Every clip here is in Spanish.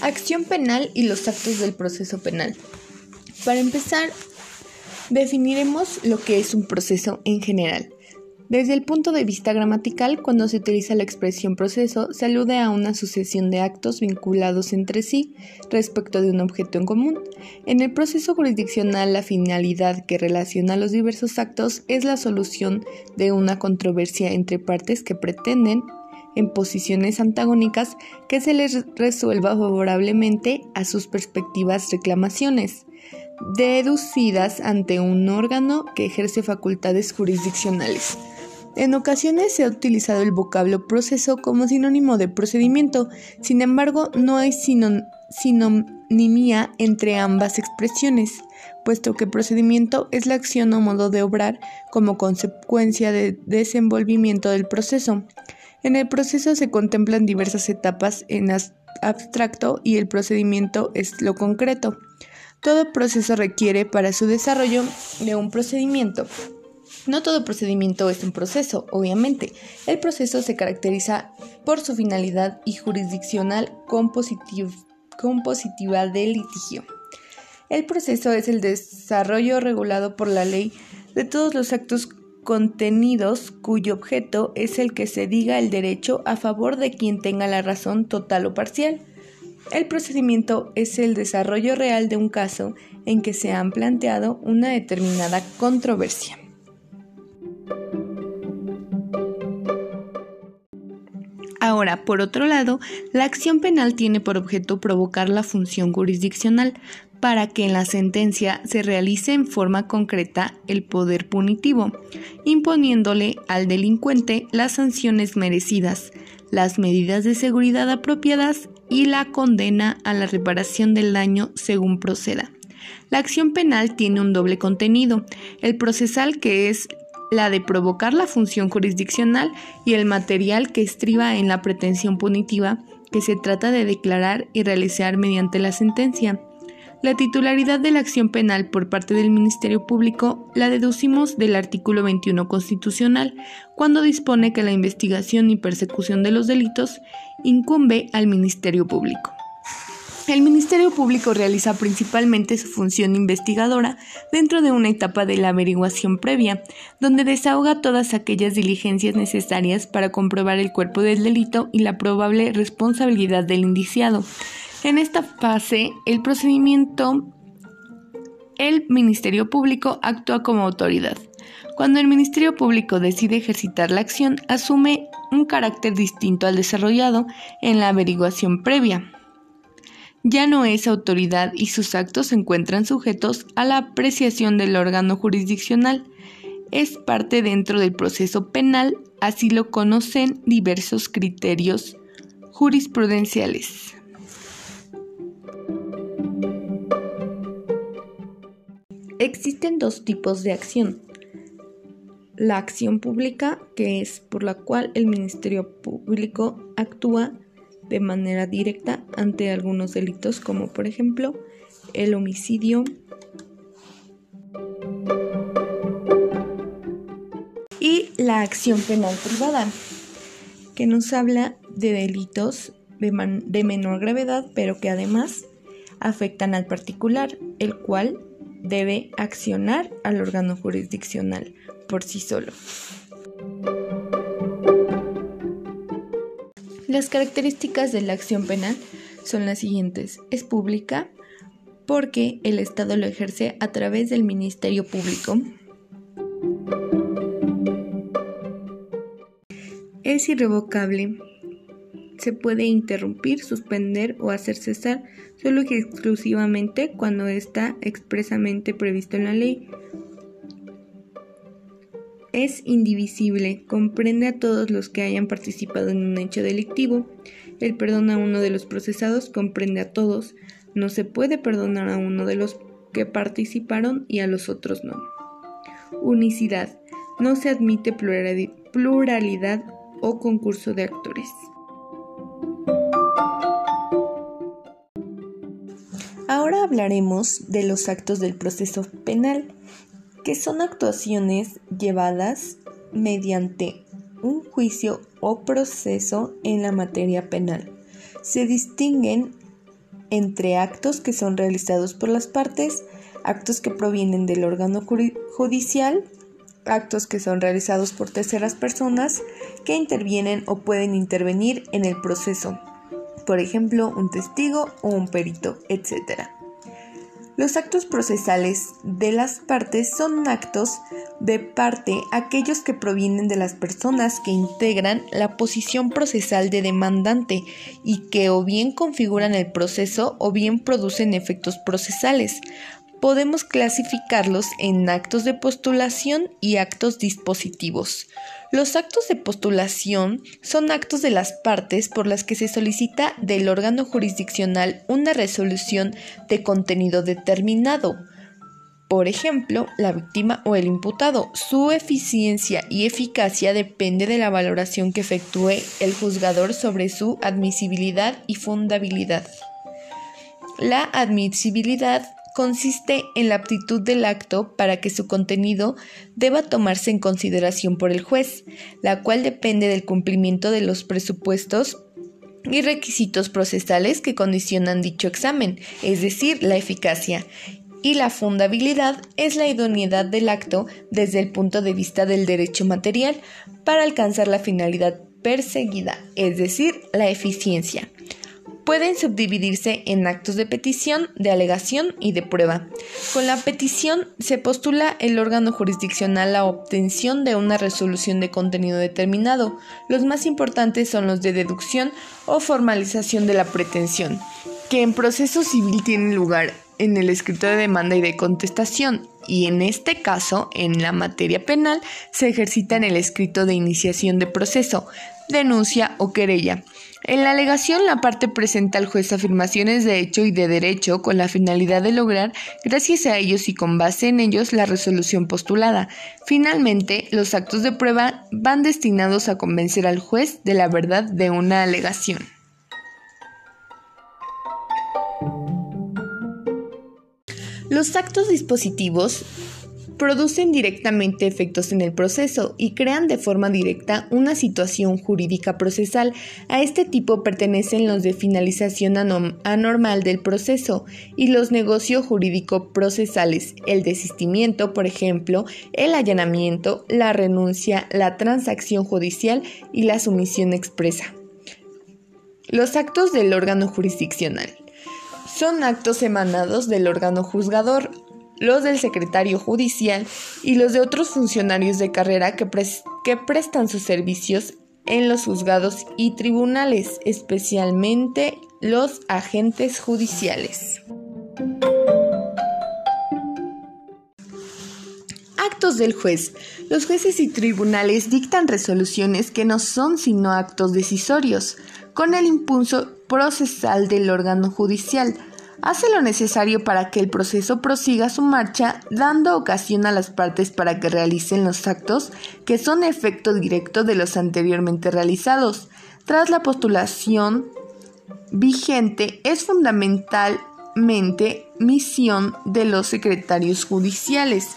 Acción penal y los actos del proceso penal. Para empezar, definiremos lo que es un proceso en general. Desde el punto de vista gramatical, cuando se utiliza la expresión proceso, se alude a una sucesión de actos vinculados entre sí respecto de un objeto en común. En el proceso jurisdiccional, la finalidad que relaciona los diversos actos es la solución de una controversia entre partes que pretenden, en posiciones antagónicas, que se les resuelva favorablemente a sus respectivas reclamaciones, deducidas ante un órgano que ejerce facultades jurisdiccionales. En ocasiones se ha utilizado el vocablo proceso como sinónimo de procedimiento, sin embargo no hay sinonimía entre ambas expresiones, puesto que procedimiento es la acción o modo de obrar como consecuencia del desenvolvimiento del proceso. En el proceso se contemplan diversas etapas en abstracto y el procedimiento es lo concreto. Todo proceso requiere para su desarrollo de un procedimiento. No todo procedimiento es un proceso, obviamente. El proceso se caracteriza por su finalidad y jurisdiccional compositiva del litigio. El proceso es el desarrollo regulado por la ley de todos los actos contenidos cuyo objeto es el que se diga el derecho a favor de quien tenga la razón total o parcial. El procedimiento es el desarrollo real de un caso en que se ha planteado una determinada controversia. Ahora, por otro lado, la acción penal tiene por objeto provocar la función jurisdiccional para que en la sentencia se realice en forma concreta el poder punitivo, imponiéndole al delincuente las sanciones merecidas, las medidas de seguridad apropiadas y la condena a la reparación del daño según proceda. La acción penal tiene un doble contenido, el procesal que es la de provocar la función jurisdiccional y el material que estriba en la pretensión punitiva que se trata de declarar y realizar mediante la sentencia. La titularidad de la acción penal por parte del Ministerio Público la deducimos del artículo 21 constitucional, cuando dispone que la investigación y persecución de los delitos incumbe al Ministerio Público. El Ministerio Público realiza principalmente su función investigadora dentro de una etapa de la averiguación previa, donde desahoga todas aquellas diligencias necesarias para comprobar el cuerpo del delito y la probable responsabilidad del indiciado. En esta fase, el procedimiento, el Ministerio Público actúa como autoridad. Cuando el Ministerio Público decide ejercitar la acción, asume un carácter distinto al desarrollado en la averiguación previa ya no es autoridad y sus actos se encuentran sujetos a la apreciación del órgano jurisdiccional. Es parte dentro del proceso penal, así lo conocen diversos criterios jurisprudenciales. Existen dos tipos de acción. La acción pública, que es por la cual el Ministerio Público actúa de manera directa ante algunos delitos como por ejemplo el homicidio y la acción penal privada que nos habla de delitos de, de menor gravedad pero que además afectan al particular el cual debe accionar al órgano jurisdiccional por sí solo. Las características de la acción penal son las siguientes. Es pública porque el Estado lo ejerce a través del Ministerio Público. Es irrevocable. Se puede interrumpir, suspender o hacer cesar solo y exclusivamente cuando está expresamente previsto en la ley es indivisible, comprende a todos los que hayan participado en un hecho delictivo. El perdón a uno de los procesados comprende a todos. No se puede perdonar a uno de los que participaron y a los otros no. Unicidad. No se admite pluralidad o concurso de actores. Hablaremos de los actos del proceso penal que son actuaciones llevadas mediante un juicio o proceso en la materia penal. Se distinguen entre actos que son realizados por las partes, actos que provienen del órgano judicial, actos que son realizados por terceras personas que intervienen o pueden intervenir en el proceso, por ejemplo, un testigo o un perito, etc. Los actos procesales de las partes son actos de parte aquellos que provienen de las personas que integran la posición procesal de demandante y que o bien configuran el proceso o bien producen efectos procesales. Podemos clasificarlos en actos de postulación y actos dispositivos. Los actos de postulación son actos de las partes por las que se solicita del órgano jurisdiccional una resolución de contenido determinado. Por ejemplo, la víctima o el imputado. Su eficiencia y eficacia depende de la valoración que efectúe el juzgador sobre su admisibilidad y fundabilidad. La admisibilidad consiste en la aptitud del acto para que su contenido deba tomarse en consideración por el juez, la cual depende del cumplimiento de los presupuestos y requisitos procesales que condicionan dicho examen, es decir, la eficacia. Y la fundabilidad es la idoneidad del acto desde el punto de vista del derecho material para alcanzar la finalidad perseguida, es decir, la eficiencia pueden subdividirse en actos de petición, de alegación y de prueba. Con la petición se postula el órgano jurisdiccional la obtención de una resolución de contenido determinado. Los más importantes son los de deducción o formalización de la pretensión, que en proceso civil tienen lugar en el escrito de demanda y de contestación, y en este caso, en la materia penal, se ejercita en el escrito de iniciación de proceso, denuncia o querella. En la alegación, la parte presenta al juez afirmaciones de hecho y de derecho con la finalidad de lograr, gracias a ellos y con base en ellos, la resolución postulada. Finalmente, los actos de prueba van destinados a convencer al juez de la verdad de una alegación. Los actos dispositivos producen directamente efectos en el proceso y crean de forma directa una situación jurídica procesal. A este tipo pertenecen los de finalización anormal del proceso y los negocios jurídico procesales, el desistimiento, por ejemplo, el allanamiento, la renuncia, la transacción judicial y la sumisión expresa. Los actos del órgano jurisdiccional. Son actos emanados del órgano juzgador los del secretario judicial y los de otros funcionarios de carrera que, prestan sus servicios en los juzgados y tribunales, especialmente los agentes judiciales. Actos del juez. Los jueces y tribunales dictan resoluciones que no son sino actos decisorios, con el impulso procesal del órgano judicial, hace lo necesario para que el proceso prosiga su marcha, dando ocasión a las partes para que realicen los actos que son efecto directo de los anteriormente realizados. Tras la postulación vigente es fundamentalmente misión de los secretarios judiciales.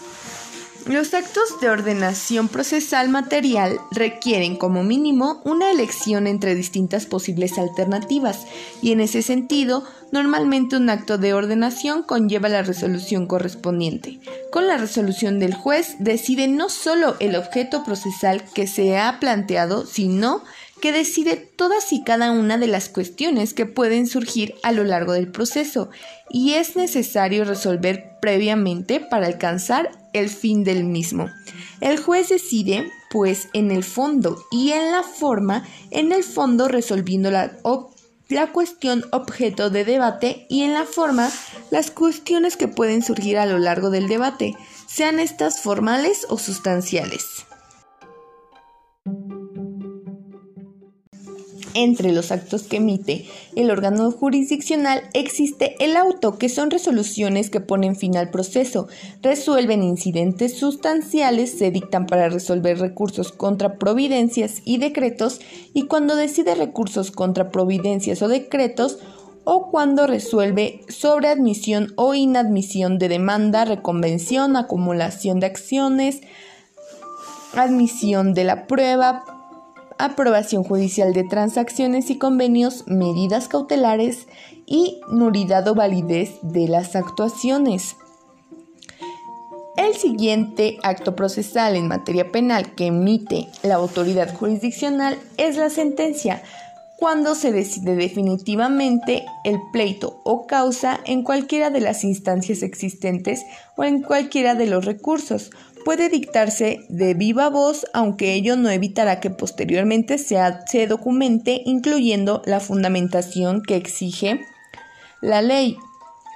Los actos de ordenación procesal material requieren como mínimo una elección entre distintas posibles alternativas y en ese sentido normalmente un acto de ordenación conlleva la resolución correspondiente. Con la resolución del juez decide no solo el objeto procesal que se ha planteado, sino que decide todas y cada una de las cuestiones que pueden surgir a lo largo del proceso y es necesario resolver previamente para alcanzar el fin del mismo. El juez decide, pues, en el fondo y en la forma, en el fondo resolviendo la, la cuestión objeto de debate y en la forma las cuestiones que pueden surgir a lo largo del debate, sean estas formales o sustanciales. Entre los actos que emite el órgano jurisdiccional existe el auto, que son resoluciones que ponen fin al proceso, resuelven incidentes sustanciales, se dictan para resolver recursos contra providencias y decretos, y cuando decide recursos contra providencias o decretos, o cuando resuelve sobre admisión o inadmisión de demanda, reconvención, acumulación de acciones, admisión de la prueba, aprobación judicial de transacciones y convenios, medidas cautelares y nulidad o validez de las actuaciones. El siguiente acto procesal en materia penal que emite la autoridad jurisdiccional es la sentencia, cuando se decide definitivamente el pleito o causa en cualquiera de las instancias existentes o en cualquiera de los recursos. Puede dictarse de viva voz, aunque ello no evitará que posteriormente se documente, incluyendo la fundamentación que exige la ley.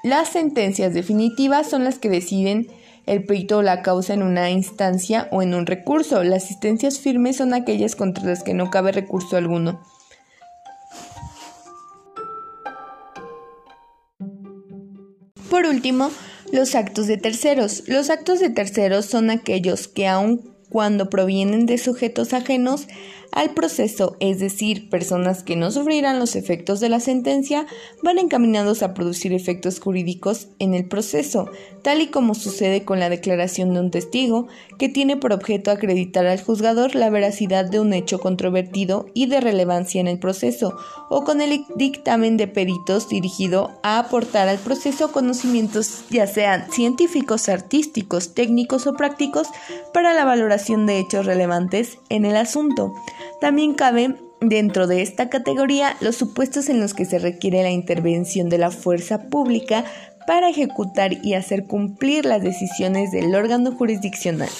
Las sentencias definitivas son las que deciden el pleito o la causa en una instancia o en un recurso. Las asistencias firmes son aquellas contra las que no cabe recurso alguno. Por último, los actos de terceros. Los actos de terceros son aquellos que aun cuando provienen de sujetos ajenos al proceso, es decir, personas que no sufrirán los efectos de la sentencia, van encaminados a producir efectos jurídicos en el proceso, tal y como sucede con la declaración de un testigo, que tiene por objeto acreditar al juzgador la veracidad de un hecho controvertido y de relevancia en el proceso, o con el dictamen de peritos dirigido a aportar al proceso conocimientos ya sean científicos, artísticos, técnicos o prácticos para la valoración de hechos relevantes en el asunto. También cabe dentro de esta categoría los supuestos en los que se requiere la intervención de la fuerza pública para ejecutar y hacer cumplir las decisiones del órgano jurisdiccional.